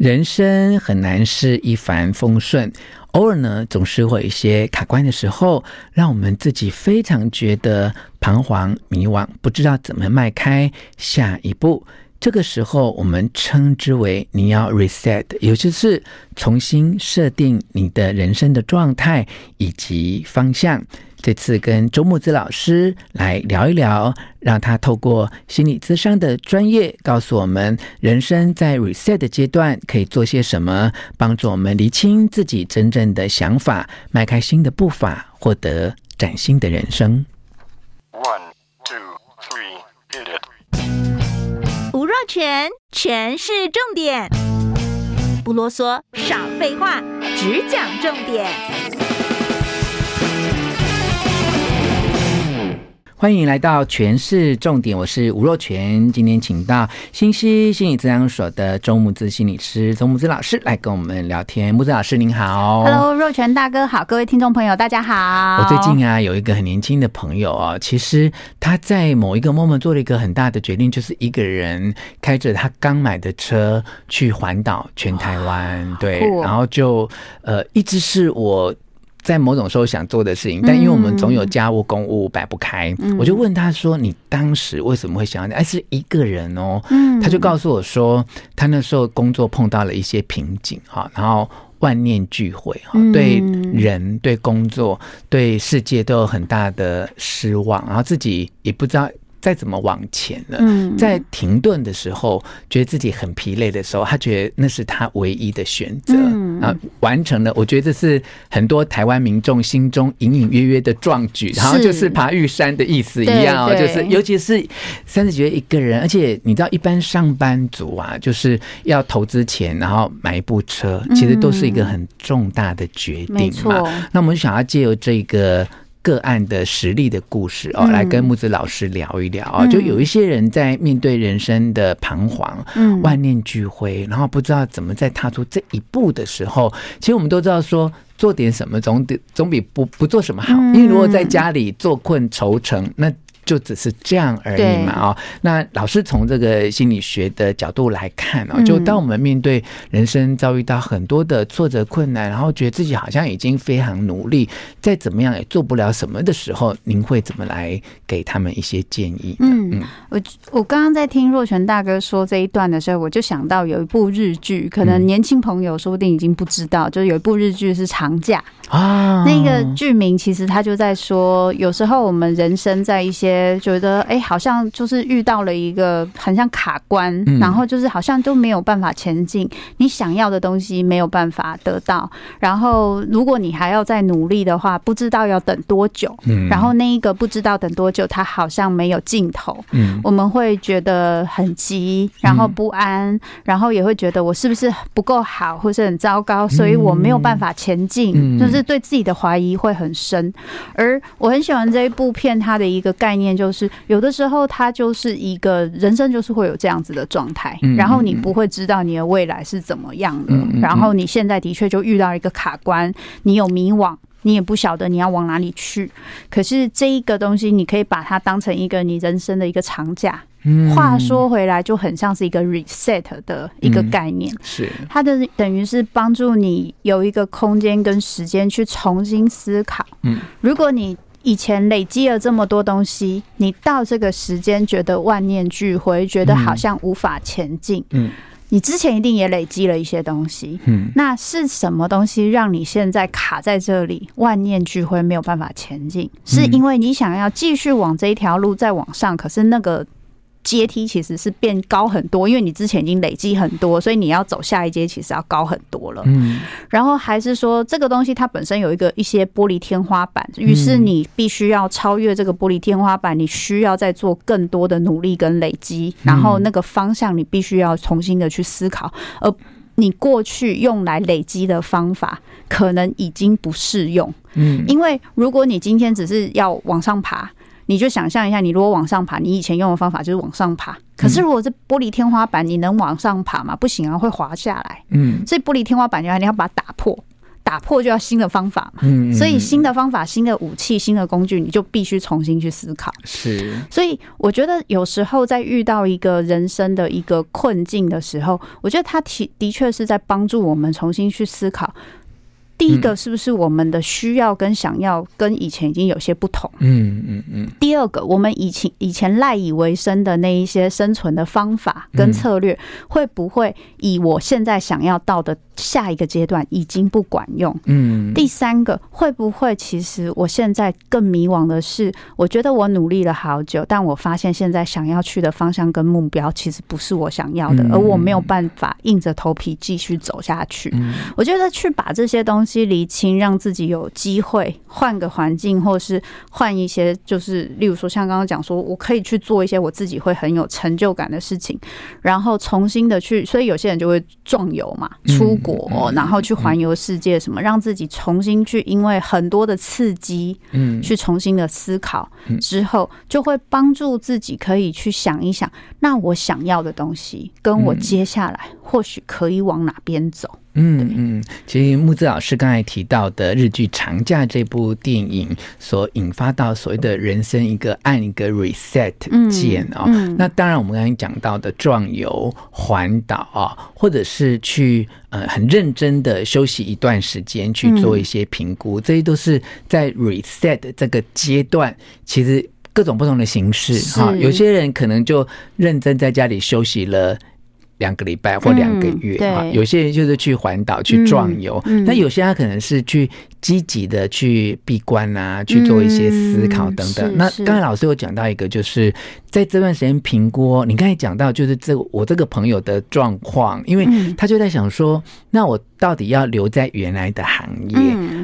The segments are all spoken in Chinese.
人生很难是一帆风顺，偶尔呢，总是会有一些卡关的时候，让我们自己非常觉得彷徨迷惘，不知道怎么迈开下一步。这个时候，我们称之为你要 reset，也就是重新设定你的人生的状态以及方向。这次跟周木子老师来聊一聊，让他透过心理咨商的专业，告诉我们人生在 reset 的阶段可以做些什么，帮助我们厘清自己真正的想法，迈开新的步伐，获得崭新的人生。One, two, three, hit it. 吴若权，全是重点，不啰嗦，少废话，只讲重点。欢迎来到全市重点，我是吴若全。今天请到新西心理治疗所的周木子心理师周木子老师来跟我们聊天。木子老师您好，Hello，若全大哥好，各位听众朋友大家好。我最近啊有一个很年轻的朋友啊，其实他在某一个 moment 做了一个很大的决定，就是一个人开着他刚买的车去环岛全台湾，对，然后就呃一直是我。在某种时候想做的事情，但因为我们总有家务公务摆不开，嗯，我就问他说：“你当时为什么会想要？哎，是一个人哦。”他就告诉我说，他那时候工作碰到了一些瓶颈哈，然后万念俱灰哈，对人、对工作、对世界都有很大的失望，然后自己也不知道。再怎么往前了，在停顿的时候，觉得自己很疲累的时候，他觉得那是他唯一的选择，然后完成了。我觉得这是很多台湾民众心中隐隐约约的壮举，然后就是爬玉山的意思一样哦，就是尤其是三十几岁一个人，而且你知道，一般上班族啊，就是要投资钱，然后买一部车，其实都是一个很重大的决定嘛。那我们就想要借由这个。个案的实例的故事哦，来跟木子老师聊一聊哦。就有一些人在面对人生的彷徨、嗯万念俱灰，然后不知道怎么再踏出这一步的时候，其实我们都知道说，做点什么总得总比不不做什么好。因为如果在家里坐困愁城，那。就只是这样而已嘛哦，那老师从这个心理学的角度来看哦，就当我们面对人生遭遇到很多的挫折困难，然后觉得自己好像已经非常努力，再怎么样也做不了什么的时候，您会怎么来给他们一些建议？嗯，我我刚刚在听若泉大哥说这一段的时候，我就想到有一部日剧，可能年轻朋友说不定已经不知道，就是有一部日剧是《长假》啊，那个剧名其实他就在说，有时候我们人生在一些觉得哎，好像就是遇到了一个很像卡关，然后就是好像都没有办法前进，你想要的东西没有办法得到，然后如果你还要再努力的话，不知道要等多久，然后那一个不知道等多久，它好像没有尽头，我们会觉得很急，然后不安，然后也会觉得我是不是不够好，或是很糟糕，所以我没有办法前进，就是对自己的怀疑会很深。而我很喜欢这一部片，它的一个概念。就是有的时候，它就是一个人生，就是会有这样子的状态，然后你不会知道你的未来是怎么样的，然后你现在的确就遇到一个卡关，你有迷惘，你也不晓得你要往哪里去。可是这一个东西，你可以把它当成一个你人生的一个长假。话说回来，就很像是一个 reset 的一个概念，是它的等于是帮助你有一个空间跟时间去重新思考。嗯，如果你以前累积了这么多东西，你到这个时间觉得万念俱灰，觉得好像无法前进。嗯，你之前一定也累积了一些东西。嗯，那是什么东西让你现在卡在这里，万念俱灰，没有办法前进？是因为你想要继续往这一条路再往上，可是那个。阶梯其实是变高很多，因为你之前已经累积很多，所以你要走下一阶其实要高很多了。嗯，然后还是说这个东西它本身有一个一些玻璃天花板，于是你必须要超越这个玻璃天花板，你需要再做更多的努力跟累积，然后那个方向你必须要重新的去思考，而你过去用来累积的方法可能已经不适用。嗯，因为如果你今天只是要往上爬。你就想象一下，你如果往上爬，你以前用的方法就是往上爬。可是如果是玻璃天花板，你能往上爬吗？不行啊，会滑下来。嗯，所以玻璃天花板就要你要把它打破。打破就要新的方法嘛。嗯，所以新的方法、新的武器、新的工具，你就必须重新去思考。是，所以我觉得有时候在遇到一个人生的一个困境的时候，我觉得他提的确是在帮助我们重新去思考。第一个是不是我们的需要跟想要跟以前已经有些不同？嗯嗯嗯。第二个，我们以前以前赖以为生的那一些生存的方法跟策略，会不会以我现在想要到的下一个阶段已经不管用？嗯。第三个，会不会其实我现在更迷惘的是，我觉得我努力了好久，但我发现现在想要去的方向跟目标其实不是我想要的，而我没有办法硬着头皮继续走下去。我觉得去把这些东西。去厘清，让自己有机会换个环境，或是换一些，就是例如说，像刚刚讲说，我可以去做一些我自己会很有成就感的事情，然后重新的去，所以有些人就会壮游嘛，出国，然后去环游世界，什么让自己重新去，因为很多的刺激，嗯，去重新的思考之后，就会帮助自己可以去想一想，那我想要的东西，跟我接下来或许可以往哪边走。嗯嗯，其实木子老师刚才提到的日剧《长假》这部电影所引发到所谓的人生一个按一个 reset 键啊，那当然我们刚才讲到的壮游、环岛啊，或者是去呃很认真的休息一段时间去做一些评估，这些都是在 reset 这个阶段，其实各种不同的形式哈。有些人可能就认真在家里休息了。两个礼拜或两个月啊，有些人就是去环岛去壮游，那有些他可能是去积极的去闭关啊，去做一些思考等等。那刚才老师有讲到一个，就是在这段时间评估。你刚才讲到就是这我这个朋友的状况，因为他就在想说，那我到底要留在原来的行业，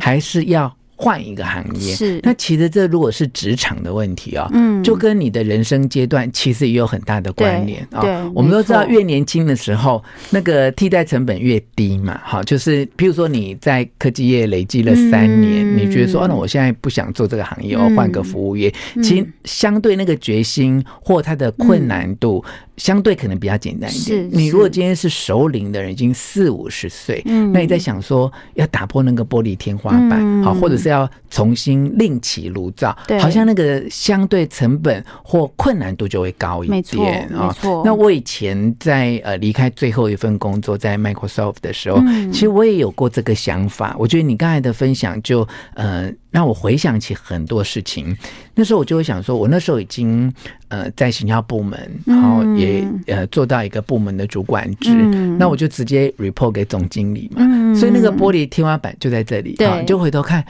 还是要？换一个行业是，那其实这如果是职场的问题啊，嗯，就跟你的人生阶段其实也有很大的关联啊。我们都知道，越年轻的时候，那个替代成本越低嘛。好，就是比如说你在科技业累积了三年，你觉得说，哦，那我现在不想做这个行业，我换个服务业，其实相对那个决心或它的困难度。相对可能比较简单一点。你如果今天是熟龄的人，已经四五十岁，那你在想说要打破那个玻璃天花板，好，或者是要重新另起炉灶，好像那个相对成本或困难度就会高一点啊。那我以前在呃离开最后一份工作在 Microsoft 的时候，其实我也有过这个想法。我觉得你刚才的分享就呃。让我回想起很多事情，那时候我就会想说，我那时候已经呃在行销部门，然后也呃做到一个部门的主管职，嗯、那我就直接 report 给总经理嘛，嗯、所以那个玻璃天花板就在这里，对，你就回头看，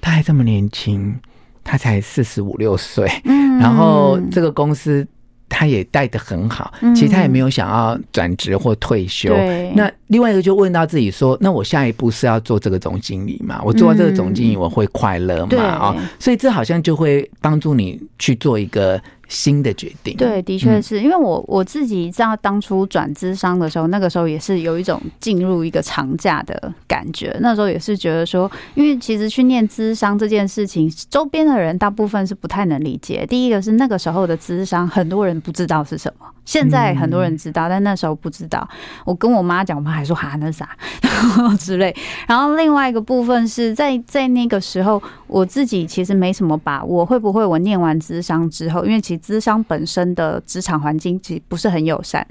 他还这么年轻，他才四十五六岁，嗯、然后这个公司。他也带得很好，其实他也没有想要转职或退休。嗯、那另外一个就问到自己说：那我下一步是要做这个总经理嘛？我做到这个总经理，我会快乐吗？啊、嗯，所以这好像就会帮助你去做一个。新的决定，对，的确是因为我我自己知道当初转资商的时候，那个时候也是有一种进入一个长假的感觉。那时候也是觉得说，因为其实去念资商这件事情，周边的人大部分是不太能理解。第一个是那个时候的资商，很多人不知道是什么。现在很多人知道，但那时候不知道。我跟我妈讲，我妈还说哈那啥 之类。然后另外一个部分是在在那个时候，我自己其实没什么把握，会不会我念完咨商之后，因为其实资商本身的职场环境其实不是很友善，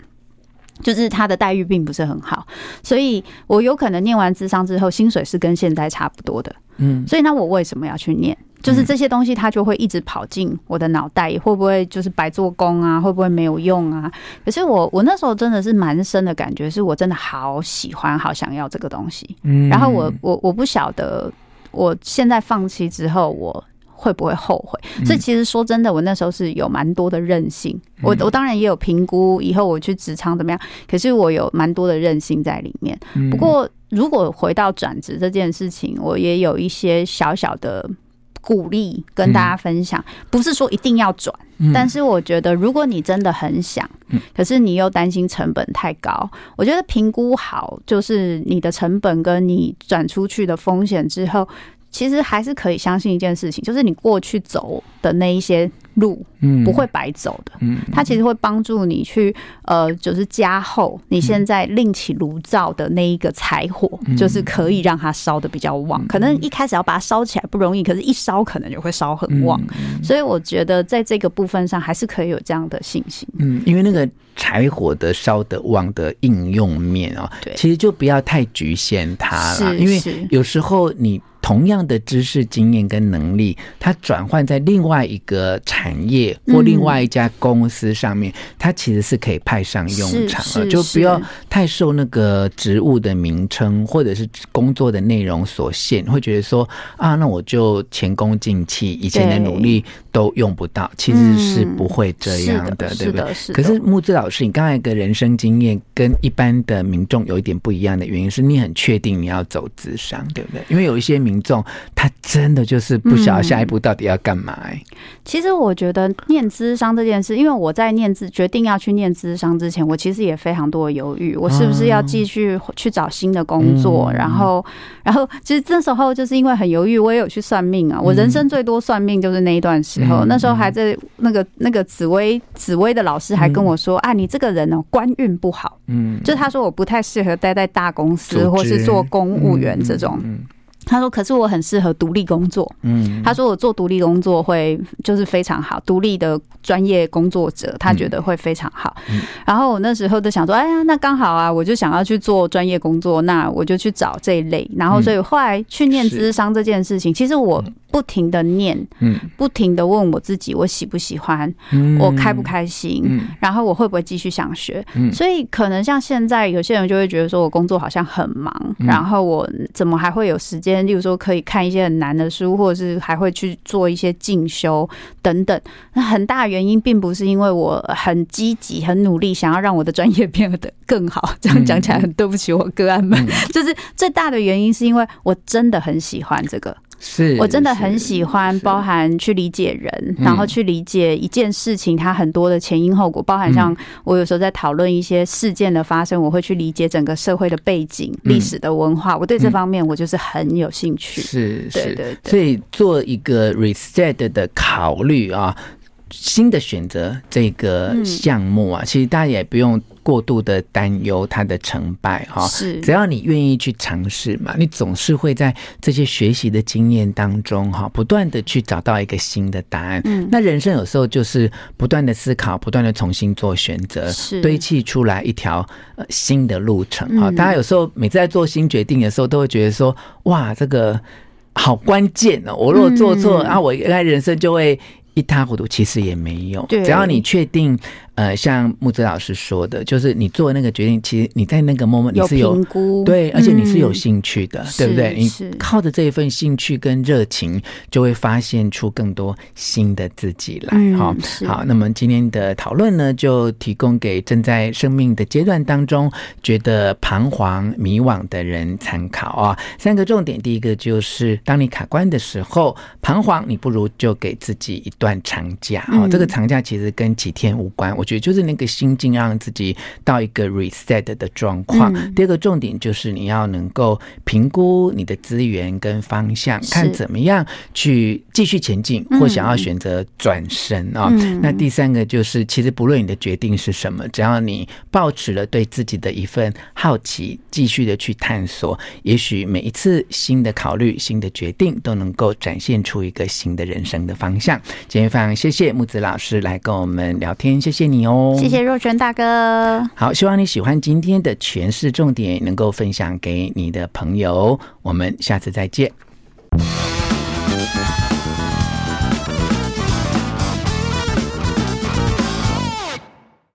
就是他的待遇并不是很好，所以我有可能念完智商之后，薪水是跟现在差不多的。嗯，所以那我为什么要去念？就是这些东西，它就会一直跑进我的脑袋，会不会就是白做工啊？会不会没有用啊？可是我我那时候真的是蛮深的感觉，是我真的好喜欢、好想要这个东西。嗯，然后我我我不晓得，我现在放弃之后，我会不会后悔？所以其实说真的，我那时候是有蛮多的任性。我我当然也有评估以后我去职场怎么样，可是我有蛮多的任性在里面。不过如果回到转职这件事情，我也有一些小小的。鼓励跟大家分享，不是说一定要转，但是我觉得如果你真的很想，可是你又担心成本太高，我觉得评估好，就是你的成本跟你转出去的风险之后，其实还是可以相信一件事情，就是你过去走的那一些路，嗯，不会白走的，嗯，它其实会帮助你去，呃，就是加厚你现在另起炉灶的那一个柴火，就是可以让它烧的比较旺。可能一开始要把它烧起来不容易，可是一烧可能就会烧很旺。所以我觉得在这个部分上还是可以有这样的信心。嗯，因为那个柴火的烧的旺的应用面啊，对，其实就不要太局限它了，因为有时候你。同样的知识、经验跟能力，它转换在另外一个产业或另外一家公司上面，嗯、它其实是可以派上用场了。就不要太受那个职务的名称或者是工作的内容所限，会觉得说啊，那我就前功尽弃，以前的努力都用不到。其实是不会这样的，的对不对？可是木子老师，你刚才的人生经验跟一般的民众有一点不一样的原因，是你很确定你要走智商，对不对？因为有一些民众他真的就是不晓得下一步到底要干嘛、欸嗯。其实我觉得念智商这件事，因为我在念智决定要去念智商之前，我其实也非常多的犹豫，我是不是要继续去找新的工作？然后，然后其实这时候就是因为很犹豫，我也有去算命啊。我人生最多算命就是那一段时候，那时候还在那个那个紫薇紫薇的老师还跟我说：“啊，你这个人哦，官运不好。”嗯，就他说我不太适合待在大公司或是做公务员这种。嗯他说：“可是我很适合独立工作。”嗯，他说我做独立工作会就是非常好，独立的专业工作者，他觉得会非常好。然后我那时候就想说：“哎呀，那刚好啊，我就想要去做专业工作，那我就去找这一类。”然后，所以后来去念智商这件事情，其实我不停的念，嗯，不停的问我自己：我喜不喜欢？我开不开心？然后我会不会继续想学？所以可能像现在有些人就会觉得说我工作好像很忙，然后我怎么还会有时间？例如说，可以看一些很难的书，或者是还会去做一些进修等等。那很大原因并不是因为我很积极、很努力，想要让我的专业变得更好。这样讲起来很对不起我个案们，就是最大的原因是因为我真的很喜欢这个。是我真的很喜欢，包含去理解人，然后去理解一件事情它很多的前因后果，包含像我有时候在讨论一些事件的发生，我会去理解整个社会的背景、历史的文化，我对这方面我就是很有兴趣。是，是，对对。所以做一个 reset 的考虑啊，新的选择这个项目啊，其实大家也不用。过度的担忧它的成败哈，是只要你愿意去尝试嘛，你总是会在这些学习的经验当中哈，不断的去找到一个新的答案。嗯，那人生有时候就是不断的思考，不断的重新做选择，堆砌出来一条呃新的路程啊。大家有时候每次在做新决定的时候，都会觉得说哇，这个好关键哦，我如果做错，啊，我应该人生就会一塌糊涂。其实也没有，只要你确定。呃，像木子老师说的，就是你做那个决定，其实你在那个 moment 你是有，有对，而且你是有兴趣的，嗯、对不对？你靠着这一份兴趣跟热情，就会发现出更多新的自己来。好、嗯，好，那么今天的讨论呢，就提供给正在生命的阶段当中觉得彷徨迷惘的人参考啊。三个重点，第一个就是当你卡关的时候，彷徨，你不如就给自己一段长假啊、嗯。这个长假其实跟几天无关，我。觉得就是那个心境，让自己到一个 reset 的状况。第二个重点就是你要能够评估你的资源跟方向，看怎么样去继续前进，或想要选择转身啊。那第三个就是，其实不论你的决定是什么，只要你抱持了对自己的一份好奇，继续的去探索，也许每一次新的考虑、新的决定，都能够展现出一个新的人生的方向。今天非常谢谢木子老师来跟我们聊天，谢谢你。谢谢若泉大哥。好，希望你喜欢今天的诠释重点，能够分享给你的朋友。我们下次再见。